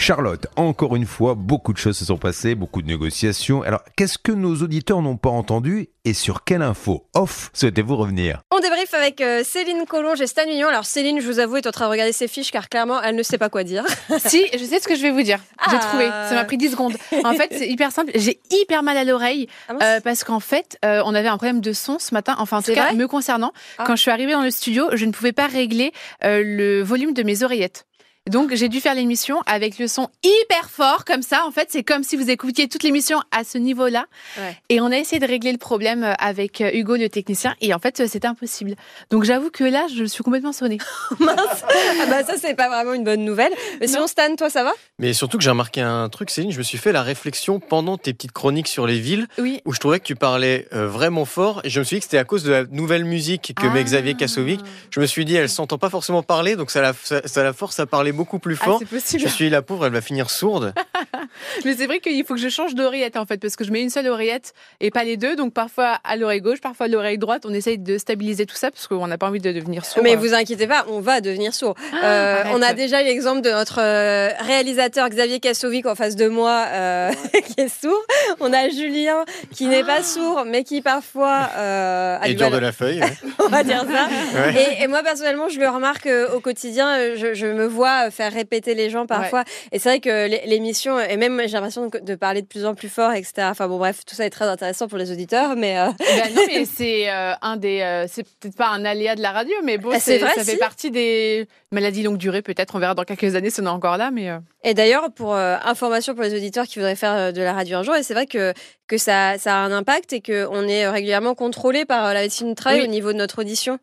Charlotte, encore une fois, beaucoup de choses se sont passées, beaucoup de négociations. Alors, qu'est-ce que nos auditeurs n'ont pas entendu et sur quelle info off souhaitez-vous revenir? On débrief avec euh, Céline Collonge et Stan Union. Alors Céline, je vous avoue, est en train de regarder ses fiches car clairement, elle ne sait pas quoi dire. si, je sais ce que je vais vous dire. J'ai Ah. trouvé. Ça m'a pris 10 secondes. En fait, c'est hyper simple. J'ai hyper mal à l'oreille Ah euh, parce qu'en fait, euh, on avait un problème de son ce matin. Enfin, en tout C'est cas, me concernant. Ah. Quand je suis arrivée dans le studio, je ne pouvais pas régler euh, le volume de mes oreillettes. Donc, j'ai dû faire l'émission avec le son hyper fort, comme ça. En fait, c'est comme si vous écoutiez toute l'émission à ce niveau-là. Ouais. Et on a essayé de régler le problème euh, avec euh, Hugo, le technicien. Et en fait, euh, c'était impossible. Donc, j'avoue que là, je suis complètement sonnée. Mince. Ah bah ça, c'est pas vraiment une bonne nouvelle. Mais sinon, Stan, toi, ça va? Mais surtout que j'ai remarqué un truc, Céline, je me suis fait la réflexion pendant tes petites chroniques sur les villes, Oui. où je trouvais que tu parlais vraiment fort, et je me suis dit que c'était à cause de la nouvelle musique que met Ah. Xavier Kassovic. Je me suis dit, elle s'entend pas forcément parler, donc ça la, ça, ça la force à parler beaucoup plus Ah, fort. possible. je suis la pauvre, elle va finir sourde. Mais c'est vrai qu'il faut que je change d'oreillette en fait, parce que je mets une seule oreillette et pas les deux. Donc parfois à l'oreille gauche, parfois à l'oreille droite. On essaye de stabiliser tout ça parce qu'on n'a pas envie de devenir sourd. Mais vous inquiétez pas, on va devenir sourd. Euh, arrête. on a déjà eu l'exemple de notre euh, réalisateur Xavier Kassovic en face de moi euh, qui est sourd. On a Julien qui n'est pas sourd mais qui parfois euh, a et du dur de la feuille. ouais. on va dire ça. Ouais. Et, et moi personnellement, je le remarque euh, au quotidien. euh, Je, je me vois faire répéter les gens parfois. Et c'est vrai que l'é- l'émission et même j'ai l'impression de, parler de plus en plus fort, etc. Enfin bon bref, tout ça est très intéressant pour les auditeurs, mais euh, Ben non, mais c'est euh, un des. euh, c'est peut-être pas un aléa de la radio, mais bon, Ah, c'est ça si. fait partie des maladies longue durée. Peut-être, on verra dans quelques années si on est encore là, mais. euh, Et d'ailleurs, pour information pour les auditeurs qui voudraient faire de la radio un jour, et c'est vrai que, que ça, ça a un impact et qu'on est régulièrement contrôlé par la médecine du travail Oui. au niveau de notre audition.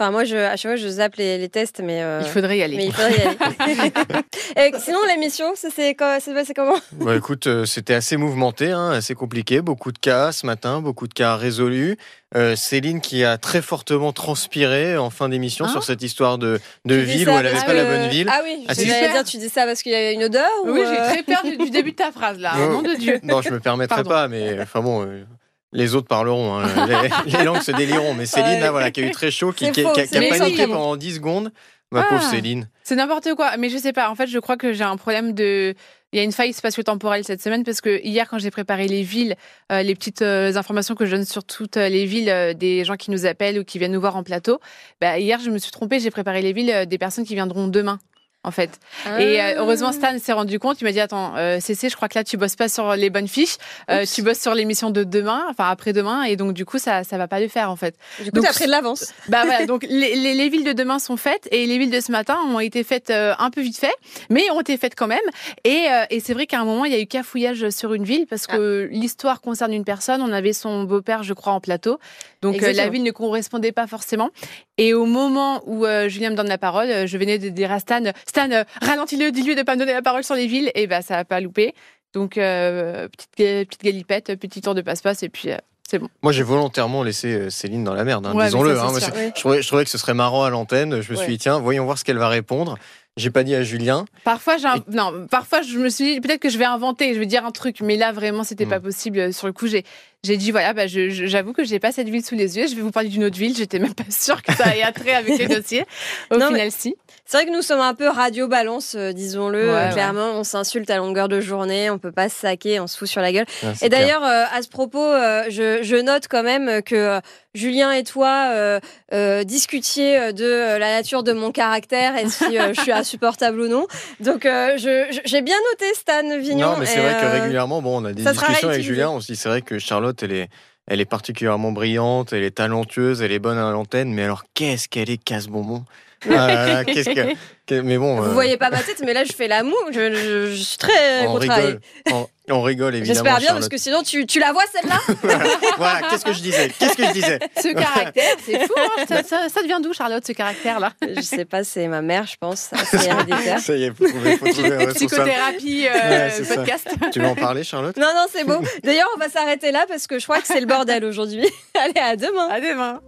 Enfin, moi, je, à chaque fois, je zappe les, les tests, mais, euh, Il faudrait y aller. mais il faudrait y aller. et sinon, l'émission, ça c'est comment? Bah, écoute, euh, c'était assez mouvementé, hein, assez compliqué. Beaucoup de cas ce matin, beaucoup de cas résolus. Euh, Céline qui a très fortement transpiré en fin d'émission Hein sur cette histoire de, ville où elle n'avait pas la bonne ville. Ah oui, Ah, je si. dire, tu dis ça parce qu'il y a une odeur ou Oui, j'ai très peur du, du début de ta phrase là. Oh. Nom de Dieu. Non, je me permettrai Pardon. pas, mais enfin bon, euh, les autres parleront. hein. les, les langues se déliront. Mais Céline, là, voilà, qui a eu très chaud, qui, C'est qui- faux, qui a, qui a paniqué pendant 10 secondes. Ma Ah. pauvre Céline. C'est n'importe quoi. Mais je sais pas. En fait, je crois que j'ai un problème de. Il y a une faille spatio-temporelle cette semaine parce que hier, quand j'ai préparé les villes, euh, les petites euh, informations que je donne sur toutes euh, les villes euh, des gens qui nous appellent ou qui viennent nous voir en plateau, bah, hier, je me suis trompée. J'ai préparé les villes des personnes qui viendront demain. En fait. Et euh, heureusement, Stan s'est rendu compte. Il m'a dit Attends, euh, CC, je crois que là, tu bosses pas sur les bonnes fiches. Euh, tu bosses sur l'émission de demain, enfin après-demain. Et donc, du coup, ça, ça va pas le faire, en fait. Du coup, donc- t'as pris de l'avance. Bah voilà, donc les, les- les villes de demain sont faites et les villes de ce matin ont été faites euh, un peu vite fait, mais ont été faites quand même. Et, et c'est vrai qu'à un moment, il y a eu cafouillage sur une ville parce que l'histoire concerne une personne. On avait son beau-père, je crois, en plateau. Donc la ville ne correspondait pas forcément. Et au moment où Julien me donne la parole, je venais de dire à Stan, Stan, euh, ralentis-le, dis-lui de pas me donner la parole sur les villes. Et bah ça a pas loupé. Donc euh, petite, petite galipette, petit tour de passe-passe et puis... euh, c'est bon. Moi, j'ai volontairement laissé euh, Céline dans la merde, hein, Ouais, disons-le. hein. Je, trouvais, je trouvais que ce serait marrant à l'antenne. Je me suis dit, tiens, voyons voir ce qu'elle va répondre. J'ai pas dit à Julien. Parfois, j'ai un- non, parfois je me suis dit peut-être que je vais inventer, je vais dire un truc, mais là vraiment c'était Mm. pas possible. Sur le coup, j'ai j'ai dit voilà, bah, j'avoue que j'ai pas cette ville sous les yeux. Je vais vous parler d'une autre ville. J'étais même pas sûre que ça ait attrait avec les dossiers. Au Non, mais- final, si. C'est vrai que nous sommes un peu radio balance, euh, disons-le. Ouais, ouais. Clairement, on s'insulte à longueur de journée, on peut pas se saquer, on se fout sur la gueule. Et d'ailleurs, euh, à ce propos, euh, je, je note quand même que euh, Julien et toi euh, euh, discutiez de euh, la nature de mon caractère et si euh, je suis insupportable ou non. Donc, euh, j'ai bien noté Stan Vignon. Non, mais c'est vrai que régulièrement, bon, on a des discussions avec. Julien. On se dit, c'est vrai que Charlotte, elle est, elle est particulièrement brillante, elle est talentueuse, elle est bonne à l'antenne, mais alors qu'est-ce qu'elle est casse-bonbon? Ah là là, qu'est-ce que, que- mais bon, Vous euh, voyez pas ma tête, mais là, je fais la moue. Je, je- je suis très on contrariée. rigole, on, on rigole évidemment. J'espère bien, parce Charlotte. que sinon, tu, tu la vois celle-là voilà, qu'est-ce que je disais Qu'est-ce que je disais Ce caractère, c'est fou. hein. ça, ça- ça devient d'où, Charlotte, ce caractère-là Je sais pas, c'est ma mère, je pense. C'est héréditaire. Ça y est, faut trouver, faut trouver un. Psychothérapie, euh, Ouais, c'est ça. podcast. Tu veux en parler, Charlotte Non, non, c'est beau. D'ailleurs, on va s'arrêter là parce que je crois que c'est le bordel aujourd'hui. Allez, à demain. À demain.